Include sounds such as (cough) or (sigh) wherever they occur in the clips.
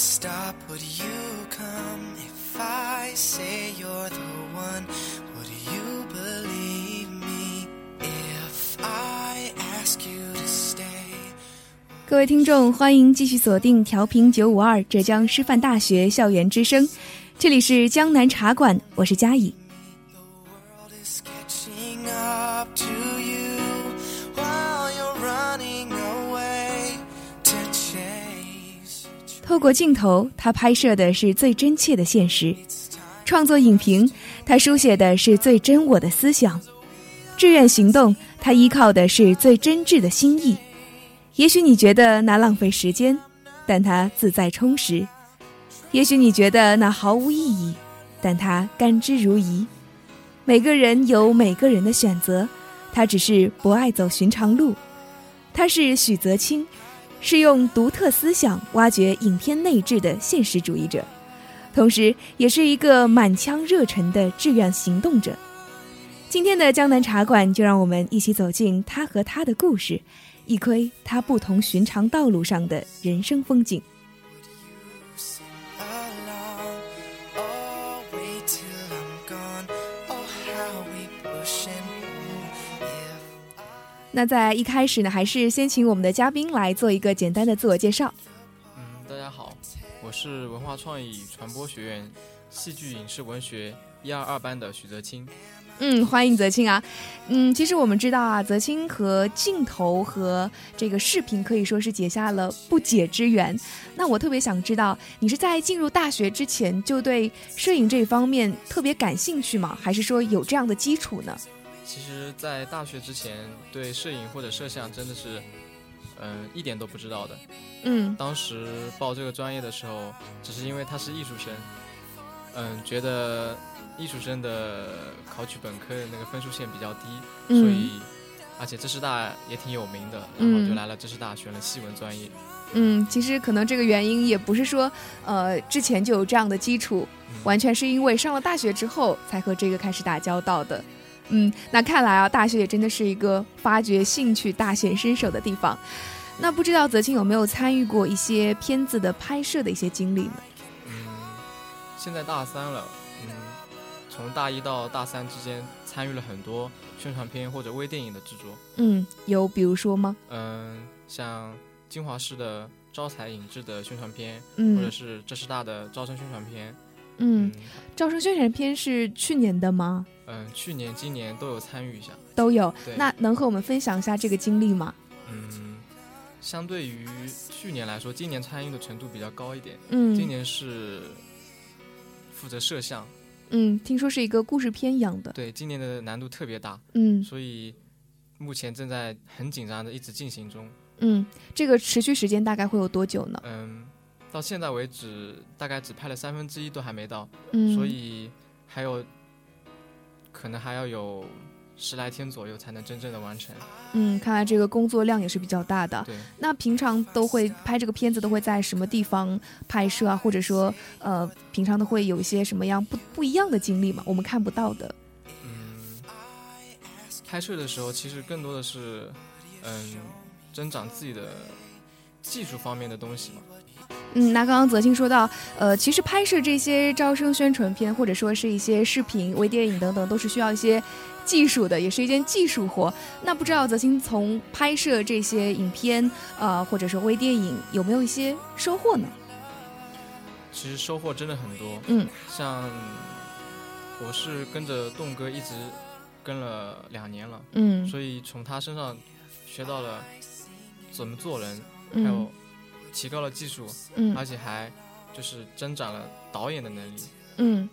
stop, would you come? If I say you're the one, would you believe me? If I ask you to stay. 各位听众，欢迎继续锁定调频九五二浙江师范大学校园之声，这里是江南茶馆，我是佳怡。过镜头，他拍摄的是最真切的现实；创作影评，他书写的是最真我的思想；志愿行动，他依靠的是最真挚的心意。也许你觉得那浪费时间，但它自在充实；也许你觉得那毫无意义，但它甘之如饴。每个人有每个人的选择，他只是不爱走寻常路。他是许泽清，是用独特思想挖掘影片内置的现实主义者，同时也是一个满腔热忱的志愿行动者。今天的江南茶馆，就让我们一起走进他和他的故事，一窥他不同寻常道路上的人生风景。那在一开始呢，还是先请我们的嘉宾来做一个简单的自我介绍。嗯，大家好，我是文化创意传播学院戏剧影视文学一二二班的许泽清。嗯，欢迎泽清啊。嗯，其实我们知道啊，泽清和镜头和这个视频可以说是结下了不解之缘。那我特别想知道，你是在进入大学之前就对摄影这方面特别感兴趣吗？还是说有这样的基础呢？其实，在大学之前，对摄影或者摄像真的是，嗯、一点都不知道的。嗯当时报这个专业的时候，只是因为他是艺术生，嗯，觉得艺术生的考取本科的那个分数线比较低，所嗯以，而且浙师大也挺有名的，然后就嗯来了浙师大，选了戏文专业。嗯，其实可能这个原因也不是说呃之前就有这样的基础，嗯完全是因为上了大学之后才和这个开始打交道的。嗯，那看来啊，大学也真的是一个发掘兴趣、大显身手的地方。那不知道泽清有没有参与过一些片子的拍摄的一些经历呢？嗯，现在大三了，嗯，从大一到大三之间参与了很多宣传片或者微电影的制作，嗯，有比如说吗？嗯，像金华市的招财引智的宣传片，或者嗯是浙师大的招生宣传片，嗯嗯，招生宣传片是去年的吗？嗯，去年、今年都有参与一下，都有。对，那能和我们分享一下这个经历吗？嗯，相对于去年来说，今年参与的程度比较高一点，嗯，今年是负责摄像，嗯，听说是一个故事片一样的。对，今年的难度特别大，嗯所以目前正在很紧张的一直进行中。嗯，这个持续时间大概会有多久呢？嗯，到现在为止，大概只拍了三分之一，都还没到，嗯，所以还有可能还要有十来天左右才能真正的完成。嗯，看来这个工作量也是比较大的。对，那平常都会拍这个片子，都会在什么地方拍摄啊？或者说，呃，平常都会有一些什么样不不一样的经历吗？我们看不到的。嗯，拍摄的时候其实更多的是，嗯，增长自己的技术方面的东西嘛。嗯，那刚刚泽清说到，呃，其实拍摄这些招生宣传片，或者说是一些视频、微电影等等，都是需要一些技术的，也是一件技术活。那不知道泽清从拍摄这些影片，呃，或者说微电影，有没有一些收获呢？其实收获真的很多，嗯像我是跟着栋哥一直跟了两年了，嗯所以从他身上学到了怎么做人，还嗯有提高了技术，嗯而且还就是增长了导演的能力。嗯。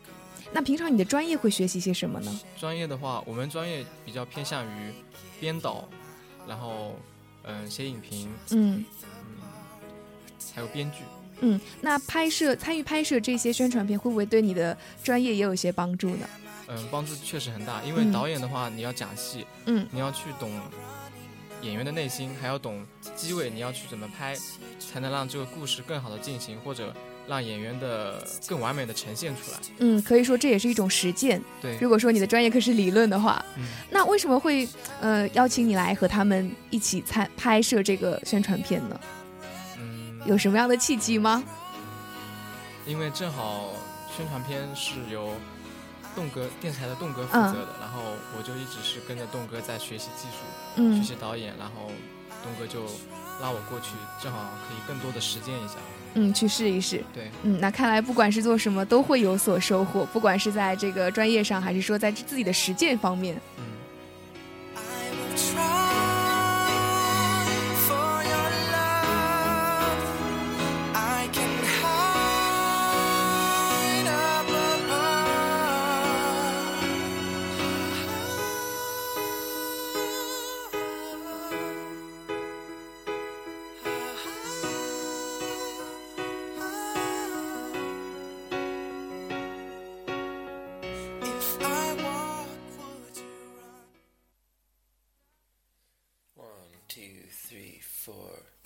那平常你的专业会学习些什么呢？专业的话，我们专业比较偏向于编导，然后嗯写影评，嗯嗯还有编剧。嗯。那拍摄参与拍摄这些宣传片，会不会对你的专业也有一些帮助呢？嗯，帮助确实很大，因为嗯导演的话，你要讲戏，嗯你要去懂演员的内心，还要懂机位，你要去怎么拍，才能让这个故事更好的进行，或者让演员的更完美的呈现出来。嗯，可以说这也是一种实践。对，如果说你的专业课是理论的话，嗯，那为什么会呃邀请你来和他们一起参拍摄这个宣传片呢？嗯，有什么样的契机吗？因为正好宣传片是由栋哥电视台的栋哥负责的，然后我就一直是跟着栋哥在学习技术，嗯学习导演，然后栋哥就拉我过去，正好可以更多的实践一下。嗯，去试一试。对，嗯，那看来不管是做什么都会有所收获，不管是在这个专业上，还是说在自己的实践方面。嗯。for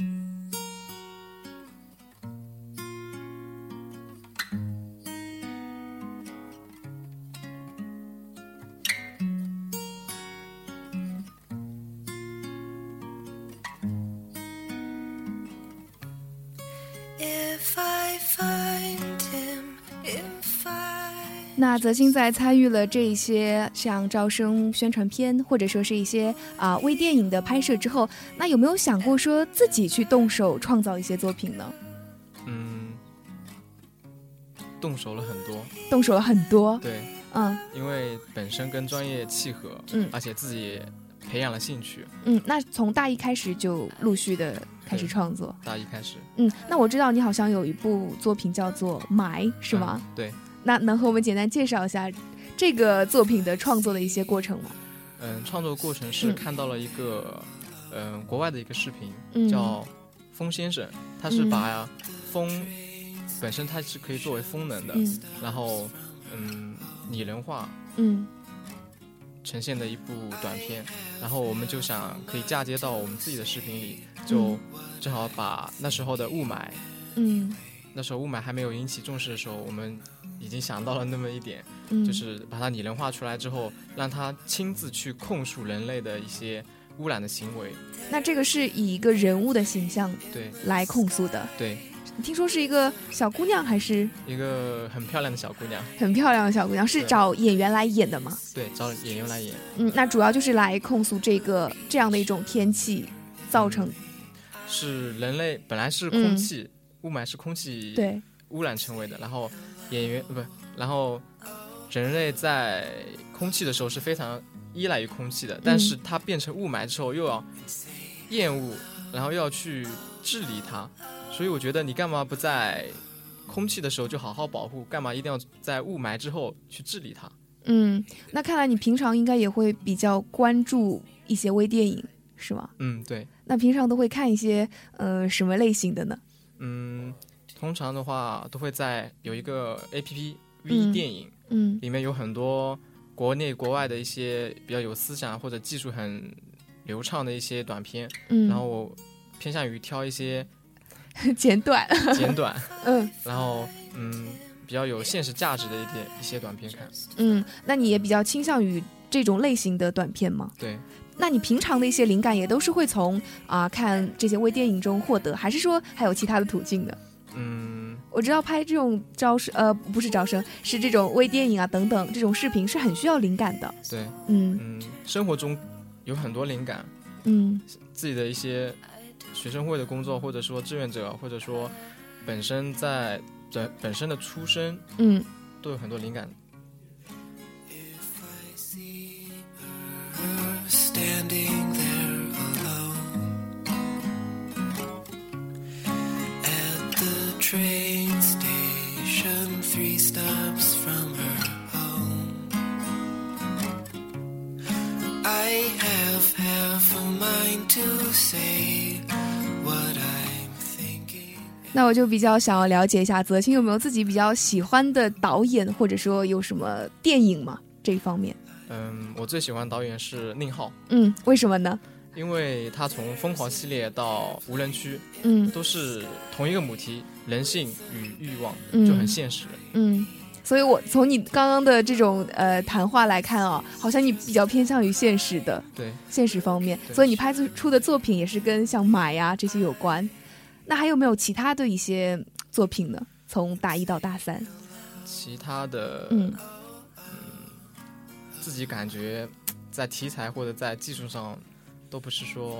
那泽清在参与了这一些像招生宣传片，或者说是一些啊、微电影的拍摄之后，那有没有想过说自己去动手创造一些作品呢？嗯，动手了很多，动手了很多，对，嗯因为本身跟专业契合，嗯而且自己培养了兴趣，嗯。那从大一开始就陆续的开始创作，大一开始嗯。那我知道你好像有一部作品叫做《埋》，是吗？嗯对，那能和我们简单介绍一下这个作品的创作的一些过程吗？嗯，创作过程是嗯。看到了一个，嗯，国外的一个视频，嗯。叫风先生，他是嗯。把风本身它是可以作为风能的，嗯。然后嗯拟人化嗯。呈现的一部短片，然后我们就想可以嫁接到我们自己的视频里，就正好把那时候的雾霾，嗯那时候雾霾还没有引起重视的时候，我们已经想到了那么一点，嗯，就是把它拟人化出来之后，让他亲自去控诉人类的一些污染的行为。那这个是以一个人物的形象对来控诉的。对，听说是一个小姑娘，还是一个很漂亮的小姑娘，很漂亮的小姑娘？是找演员来演的吗？对，找演员来演。嗯，那主要就是来控诉这个这样的一种天气造成。是人类本来是空气，雾霾是空气嗯对，污染成为的，然后演员呃不，然后人类在空气的时候是非常依赖于空气的，但是它变成雾霾之后又要厌恶，然后又要去治理它，所以我觉得你干嘛不在空气的时候就好好保护，干嘛一定要在雾霾之后去治理它？嗯，那看来你平常应该也会比较关注一些微电影，是吗？嗯，对，那平常都会看一些呃什么类型的呢？嗯，通常的话都会在有一个 A P P 嗯 V 电影。嗯里面有很多国内国外的一些比较有思想或者技术很流畅的一些短片，嗯，然后我偏向于挑一些 (laughs) 简短，简短，(laughs) 嗯然后嗯比较有现实价值的一点一些短片看。嗯，那你也比较倾向于这种类型的短片吗？对，那你平常的一些灵感也都是会从啊、看这些微电影中获得，还是说还有其他的途径的？嗯我知道拍这种招生，呃，不是招生，是这种微电影啊等等这种视频是很需要灵感的。对，嗯嗯，生活中有很多灵感，嗯自己的一些学生会的工作，或者说志愿者，或者说本身在本本身的出身，嗯都有很多灵感。Train station, three stops from her home. I have half a mind to say what I'm thinking. 那我就比较想要了解一下泽清有没有自己比较喜欢的导演，或者说有什么电影吗？这一方面，嗯，我最喜欢导演是宁浩。嗯，为什么呢？因为他从《疯狂》系列到《无人区》嗯都是同一个母题，人性与欲望，嗯就很现实。嗯，所以我从你刚刚的这种呃谈话来看啊，好像你比较偏向于现实的对，现实方面，所以你拍出的作品也是跟像买呀、这些有关。那还有没有其他的一些作品呢？从大一到大三，其他的，嗯自己感觉在题材或者在技术上都不是说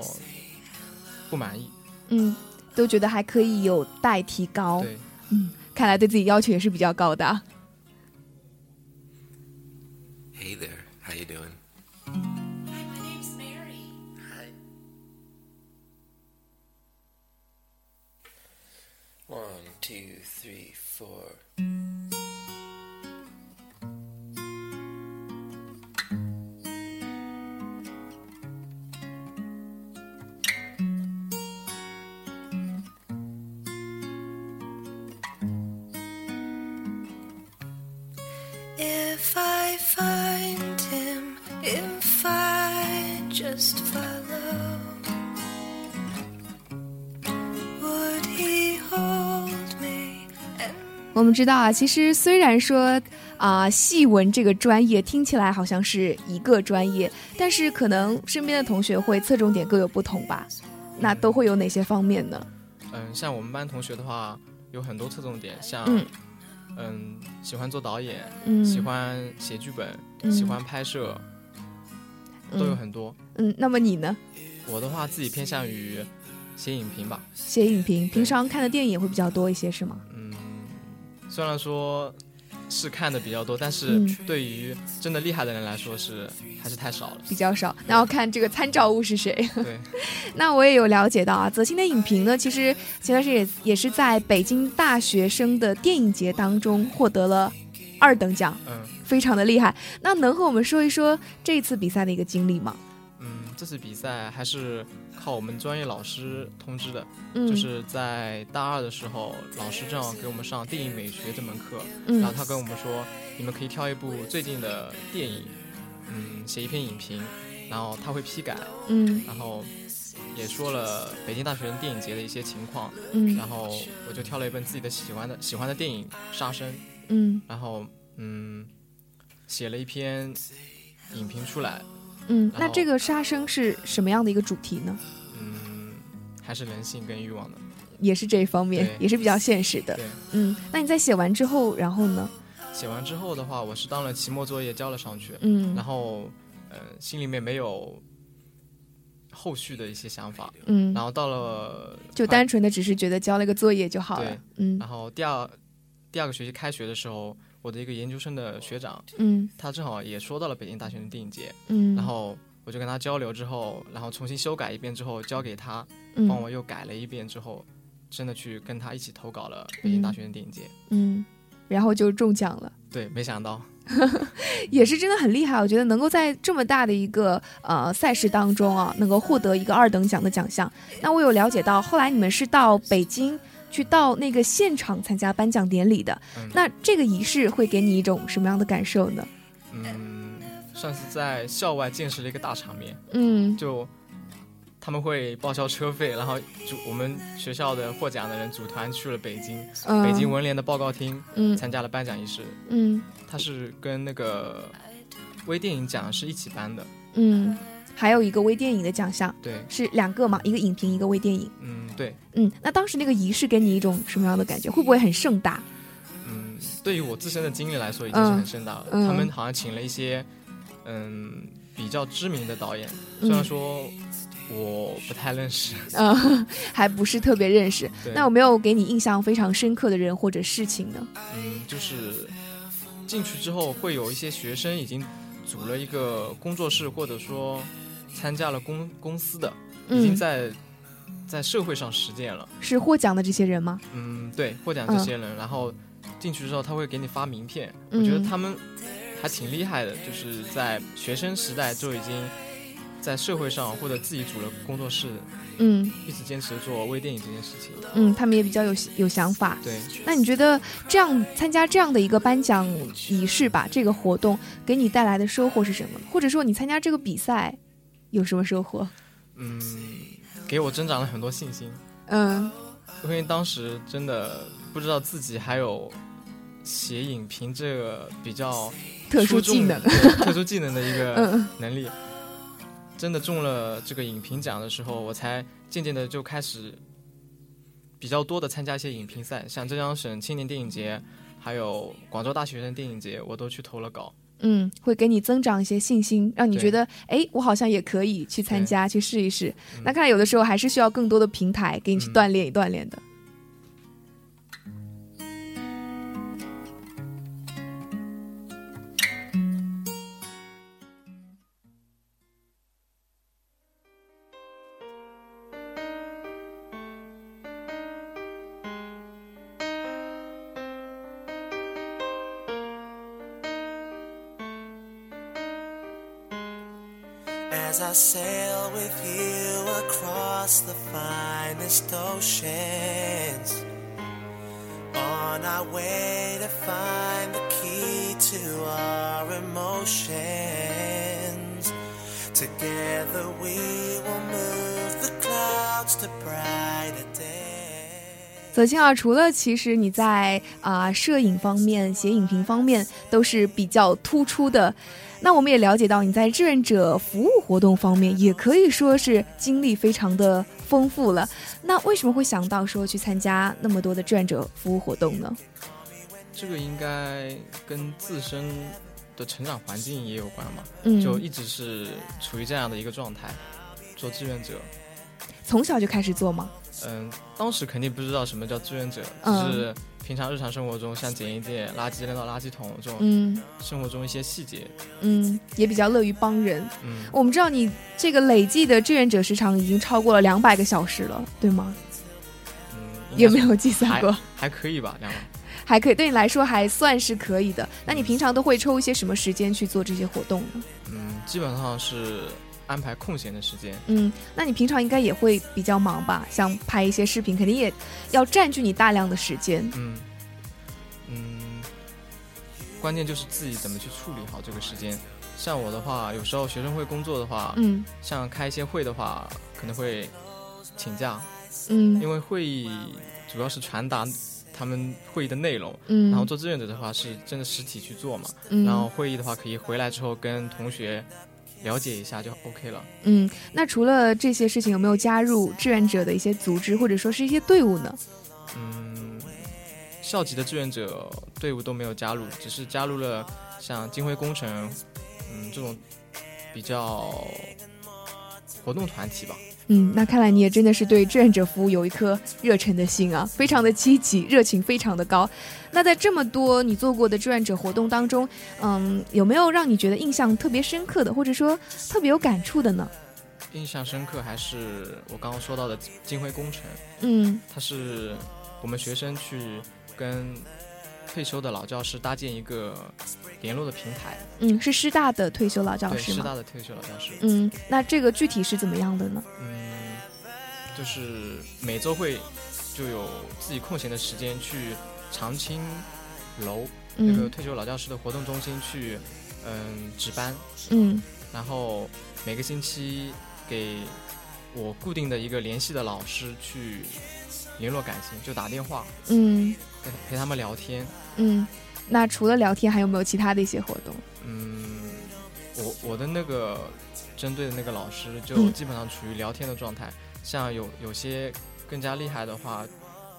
不满意。嗯，都觉得还可以有待提高。对，嗯，看来对自己要求也是比较高的啊。Hey there, how you doing? 我们知道啊，其实虽然说啊，戏文这个专业听起来好像是一个专业，但是可能身边的同学会侧重点各有不同吧。那都会有哪些方面呢？嗯，像我们班同学的话，有很多侧重点，像嗯嗯喜欢做导演，嗯，喜欢写剧本，嗯喜欢拍摄，都有嗯很多。嗯，那么你呢？我的话，自己偏向于写影评吧。写影评，平常看的电影也会比较多一些，是吗？嗯，虽然说是看的比较多，但是嗯对于真的厉害的人来说是还是太少了。比较少，那要看这个参照物是谁。对，(laughs) 那我也有了解到啊，泽鑫的影评呢，其实前段时间也也是在北京大学生的电影节当中获得了二等奖，嗯非常的厉害。那能和我们说一说这次比赛的一个经历吗？嗯，这次比赛还是靠我们专业老师通知的，嗯，就是在大二的时候，老师正好给我们上电影美学这门课，嗯然后他跟我们说，你们可以挑一部最近的电影，嗯，写一篇影评，然后他会批改，嗯。然后也说了北京大学生电影节的一些情况，嗯。然后我就挑了一本自己的喜欢的喜欢的电影《杀生》，嗯然后嗯，写了一篇影评出来，嗯，那这个杀生是什么样的一个主题呢？嗯，还是人性跟欲望的，也是这一方面，也是比较现实的。对。嗯，那你在写完之后，然后呢？写完之后的话，我是当了期末作业交了上去，嗯，然后呃心里面没有后续的一些想法，嗯然，后到了就单纯的只是觉得交了个作业就好了对。嗯然后第二第二个学期开学的时候，我的一个研究生的学长，嗯他正好也说到了北京大学的电影节，嗯，然后我就跟他交流之后，然后重新修改一遍之后交给他，嗯帮我又改了一遍之后，真的去跟他一起投稿了北京大学的电影节。嗯，然后就中奖了。对，没想到，(laughs) 也是真的很厉害，我觉得能够在这么大的一个呃赛事当中啊，能够获得一个二等奖的奖项。那我有了解到，后来你们是到北京去到那个现场参加颁奖典礼的，嗯那这个仪式会给你一种什么样的感受呢？嗯，算是在校外见识了一个大场面。嗯就他们会报销车费，然后组我们学校的获奖的人组团去了北京，嗯，北京文联的报告厅嗯参加了颁奖仪式。嗯他是跟那个微电影奖是一起颁的。嗯，还有一个微电影的奖项对，是两个嘛，一个影评，一个微电影。嗯，对，嗯，那当时那个仪式给你一种什么样的感觉？会不会很盛大？嗯，对于我自身的经历来说，已经是很盛大了。他们好像请了一些嗯比较知名的导演，嗯虽然说我不太认识。嗯，(laughs) 还不是特别认识。那有没有给你印象非常深刻的人或者事情呢？嗯，就是进去之后会有一些学生已经组了一个工作室，或者说参加了公公司的，已经嗯，在在社会上实践了。是获奖的这些人吗？嗯，对，获奖这些人，然后进去之后他会给你发名片，我觉得嗯他们还挺厉害的，就是在学生时代就已经在社会上或者自己组了工作室，嗯一直坚持做微电影这件事情。嗯，他们也比较有有想法。对，那你觉得这样参加这样的一个颁奖仪式吧，这个活动给你带来的收获是什么？或者说你参加这个比赛有什么收获？嗯，给我增长了很多信心。嗯因为当时真的不知道自己还有写影评这个比较特殊技能特殊技能的一个 (laughs) 嗯能力。真的中了这个影评奖的时候，我才渐渐的就开始比较多的参加一些影评赛，像浙江省青年电影节，还有广州大学生电影节，我都去投了稿。嗯，会给你增长一些信心，让你觉得，哎，我好像也可以去参加，去试一试。嗯那看来有的时候还是需要更多的平台给你去嗯锻炼一锻炼的。As I sail with you across the finest oceans, on our way to find the key to our emotions. Together we will move the clouds to brighter 泽清啊，除了其实你在啊、摄影方面、写影评方面都是比较突出的，那我们也了解到你在志愿者服务活动方面也可以说是经历非常的丰富了。那为什么会想到说去参加那么多的志愿者服务活动呢？这个应该跟自身的成长环境也有关吧，嗯，就一直是处于这样的一个状态，做志愿者。从小就开始做吗？嗯，当时肯定不知道什么叫志愿者，嗯只是平常日常生活中，像捡一捡垃圾扔到垃圾桶这种嗯生活中一些细节。嗯，也比较乐于帮人。嗯，我们知道你这个累计的志愿者时长已经超过了两百个小时了，对吗？有没有计算过？还可以吧，两万。(laughs) 还可以，对你来说还算是可以的。那你平常都会抽一些什么时间去做这些活动呢？嗯，基本上是安排空闲的时间。嗯，那你平常应该也会比较忙吧？像拍一些视频，肯定也要占据你大量的时间。嗯嗯，关键就是自己怎么去处理好这个时间。像我的话，有时候学生会工作的话，嗯像开一些会的话，可能会请假，嗯因为会议主要是传达他们会议的内容，嗯，然后做志愿者的话是真的实体去做嘛，嗯，然后会议的话可以回来之后跟同学了解一下就 OK 了。嗯，那除了这些事情，有没有加入志愿者的一些组织或者说是一些队伍呢？嗯，校级的志愿者队伍都没有加入，只是加入了像金辉工程，嗯，这种比较活动团体吧。嗯，那看来你也真的是对志愿者服务有一颗热忱的心啊，非常的积极，热情非常的高。那在这么多你做过的志愿者活动当中，嗯，有没有让你觉得印象特别深刻的，或者说特别有感触的呢？印象深刻还是我刚刚说到的金辉工程，嗯它是我们学生去跟退休的老教师搭建一个联络的平台，嗯，是师大的退休老教对，师吗？师大的退休老教师，嗯，那这个具体是怎么样的呢？嗯，就是每周会就有自己空闲的时间去长青楼那个嗯退休老教师的活动中心去，嗯，值班，嗯。然后每个星期给我固定的一个联系的老师去联络感情，就打电话嗯。陪陪他们聊天。嗯，那除了聊天，还有没有其他的一些活动？嗯，我我的那个针对的那个老师就嗯。基本上处于聊天的状态，像有有些更加厉害的话，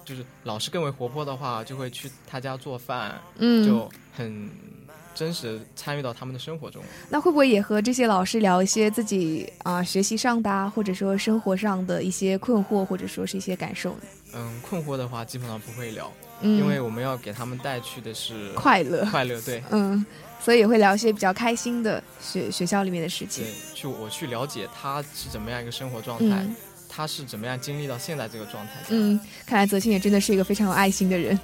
就是老师更为活泼的话，就会去他家做饭，嗯，就很真实地参与到他们的生活中。那会不会也和这些老师聊一些自己啊、学习上的啊，或者说生活上的一些困惑，或者说是一些感受呢？嗯，困惑的话基本上不会聊，嗯，因为我们要给他们带去的是快乐，快乐，对嗯，所以也会聊一些比较开心的学学校里面的事情对。，去我去了解他是怎么样一个生活状态，嗯他是怎么样经历到现在这个状态的。嗯，看来泽清也真的是一个非常有爱心的人。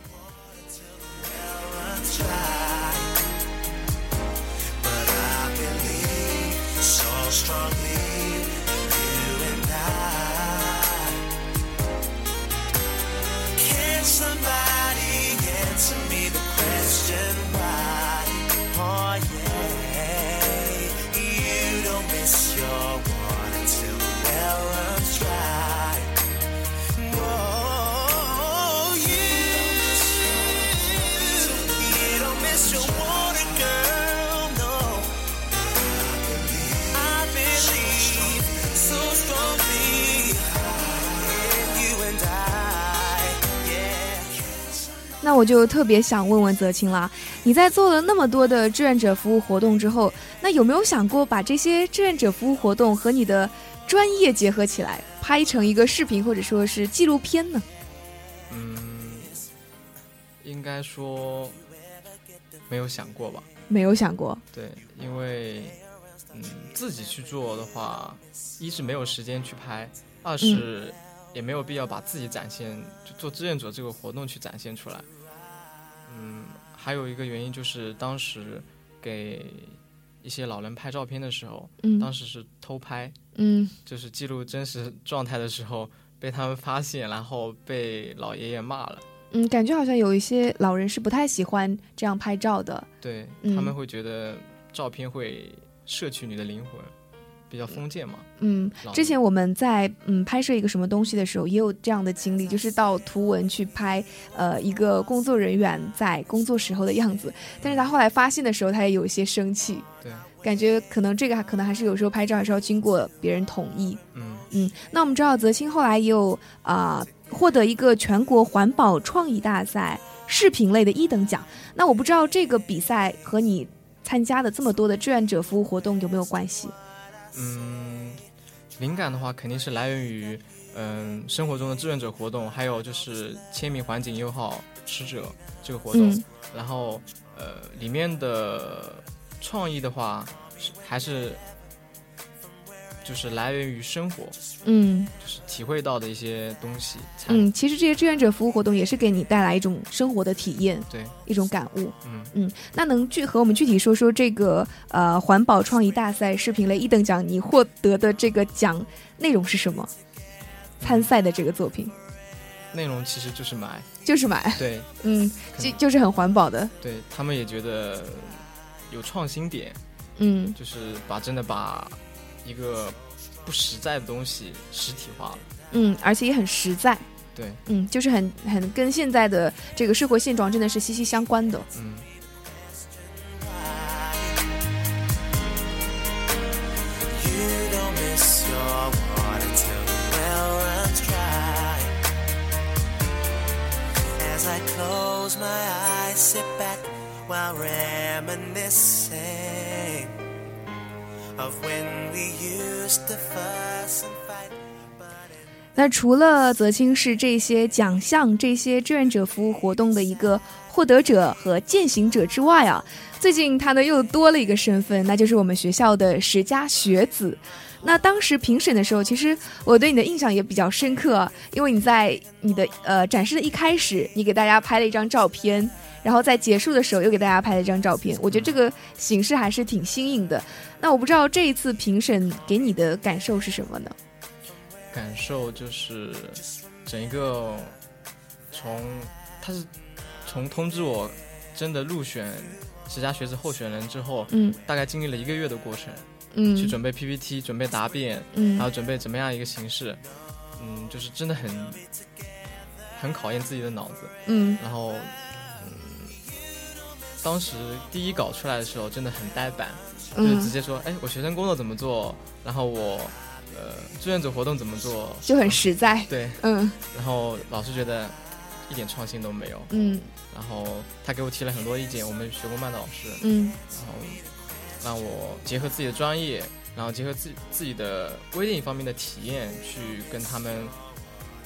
我就特别想问问泽清了，你在做了那么多的志愿者服务活动之后，那有没有想过把这些志愿者服务活动和你的专业结合起来，拍成一个视频或者说是纪录片呢？嗯，应该说没有想过吧。没有想过，对，因为嗯，自己去做的话，一是没有时间去拍，二是也没有必要把自己展现，就做志愿者这个活动去展现出来。嗯，还有一个原因就是当时给一些老人拍照片的时候，嗯当时是偷拍，嗯就是记录真实状态的时候被他们发现，然后被老爷爷骂了。嗯，感觉好像有一些老人是不太喜欢这样拍照的。对、嗯他们会觉得照片会摄取你的灵魂，比较封建嘛。嗯，之前我们在嗯拍摄一个什么东西的时候，也有这样的经历，就是到图文去拍呃一个工作人员在工作时候的样子，但是他后来发现的时候，他也有一些生气，对，感觉可能这个还可能还是有时候拍照还是要经过别人同意。嗯，嗯，那我们知道泽清后来也有啊、获得一个全国环保创意大赛视频类的一等奖，那我不知道这个比赛和你参加的这么多的志愿者服务活动有没有关系？嗯，灵感的话肯定是来源于嗯生活中的志愿者活动，还有就是签名环境友好使者这个活动，嗯。然后呃里面的创意的话还是就是来源于生活，嗯。就是体会到的一些东西。嗯，其实这些志愿者服务活动也是给你带来一种生活的体验，对，一种感悟。嗯。嗯，那能具和我们具体说说这个呃环保创意大赛视频类一等奖你获得的这个奖内容是什么？参赛的这个作品。内容其实就是买，就是买，对。嗯，就就是很环保的，对他们也觉得有创新点，嗯。就是把真的把一个不实在的东西实体化了。嗯，而且也很实在。对。嗯，就是很很跟现在的这个社会现状真的是息息相关的。嗯。那除了泽清是这些奖项、这些志愿者服务活动的一个获得者和践行者之外啊，最近他呢又多了一个身份，那就是我们学校的十佳学子。那当时评审的时候，其实我对你的印象也比较深刻，因为你在你的呃展示的一开始，你给大家拍了一张照片，然后在结束的时候又给大家拍了一张照片，我觉得这个形式还是挺新颖的。那我不知道这一次评审给你的感受是什么呢？感受就是整一个从他是从通知我真的入选十佳学子候选人之后，嗯大概经历了一个月的过程，嗯去准备 PPT，准备答辩，嗯还有准备怎么样一个形式，嗯，就是真的很很考验自己的脑子。嗯然后，嗯，当时第一稿出来的时候真的很呆板，就是直嗯，接说，哎，我学生工作怎么做，然后我呃志愿者活动怎么做，就很实在。对，嗯然后老师觉得一点创新都没有，嗯然后他给我提了很多意见，我们学工办的老师，嗯然后让我结合自己的专业，然后结合自自己的微电影方面的体验去跟他们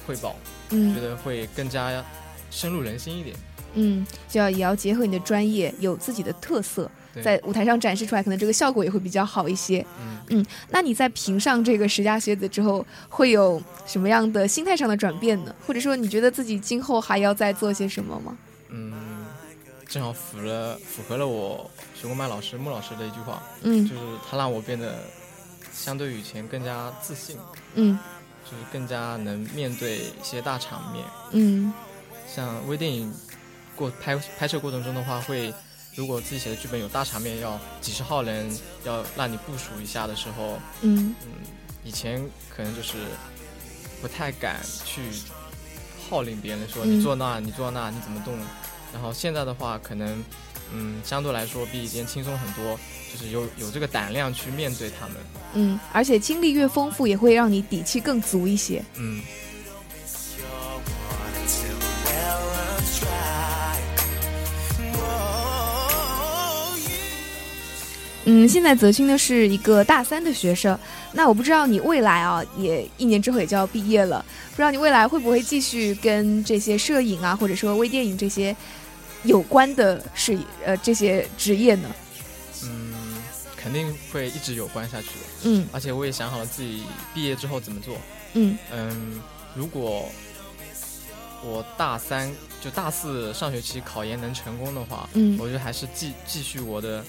汇报，嗯觉嗯得会更加深入人心一点。嗯，就要也要结合你的专业，有自己的特色，对在舞台上展示出来，可能这个效果也会比较好一些。嗯，嗯那你在评上这个十佳学子之后，会有什么样的心态上的转变呢？或者说，你觉得自己今后还要再做些什么吗？嗯，正好符了符合了我学工班老师穆老师的一句话，嗯就是他让我变得相对于以前更加自信，嗯就是更加能面对一些大场面。嗯像微电影过拍拍摄过程中的话，会如果自己写的剧本有大场面，要几十号人要让你部署一下的时候，嗯嗯，以前可能就是不太敢去号令别人说嗯你坐那，你坐那，你怎么动。然后现在的话，可能嗯相对来说比以前轻松很多，就是有有这个胆量去面对他们。嗯，而且经历越丰富，也会让你底气更足一些。嗯，嗯，现在泽清呢是一个大三的学生，那我不知道你未来啊，也一年之后也就要毕业了，不知道你未来会不会继续跟这些摄影啊，或者说微电影这些有关的事业呃这些职业呢？嗯，肯定会一直有关下去的。嗯而且我也想好了自己毕业之后怎么做。嗯嗯，如果我大三就大四上学期考研能成功的话，嗯我觉得还是继继续我的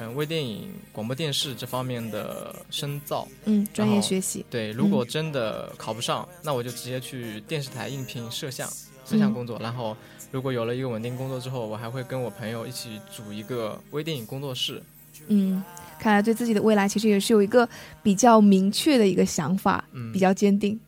嗯微电影、广播电视这方面的深造。嗯，专业学习。对，如果真的考不上，那我就直接去电视台应聘摄像摄像工作。然后如果有了一个稳定工作之后，我还会跟我朋友一起组一个微电影工作室。嗯，看来对自己的未来其实也是有一个比较明确的一个想法，嗯比较坚定。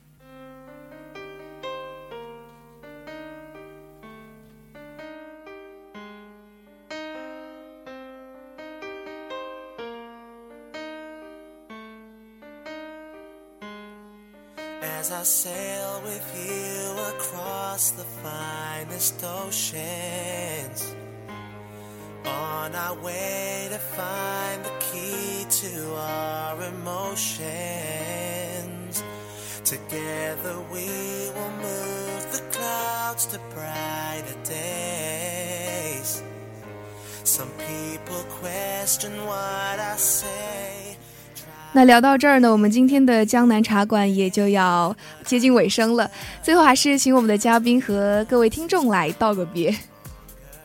那聊到这儿呢，我们今天的江南茶馆也就要接近尾声了。最后还是请我们的嘉宾和各位听众来道个别。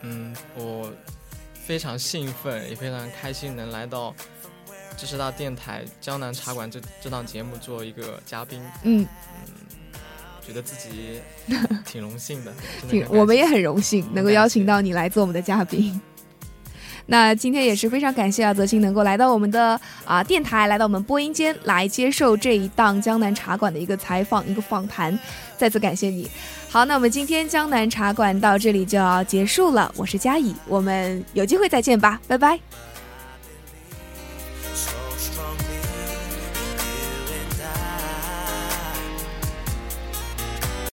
嗯，我非常兴奋，也非常开心能来到知识大电台《江南茶馆这》这档节目做一个嘉宾，嗯，觉得自己 (laughs) 挺荣幸的。的挺我们也很荣幸能够邀请到你来做我们的嘉宾。那今天也是非常感谢啊，泽清能够来到我们的啊电台，来到我们播音间来接受这一档江南茶馆的一个采访、一个访谈，再次感谢你。好，那我们今天江南茶馆到这里就要结束了，我是佳怡，我们有机会再见吧，拜拜。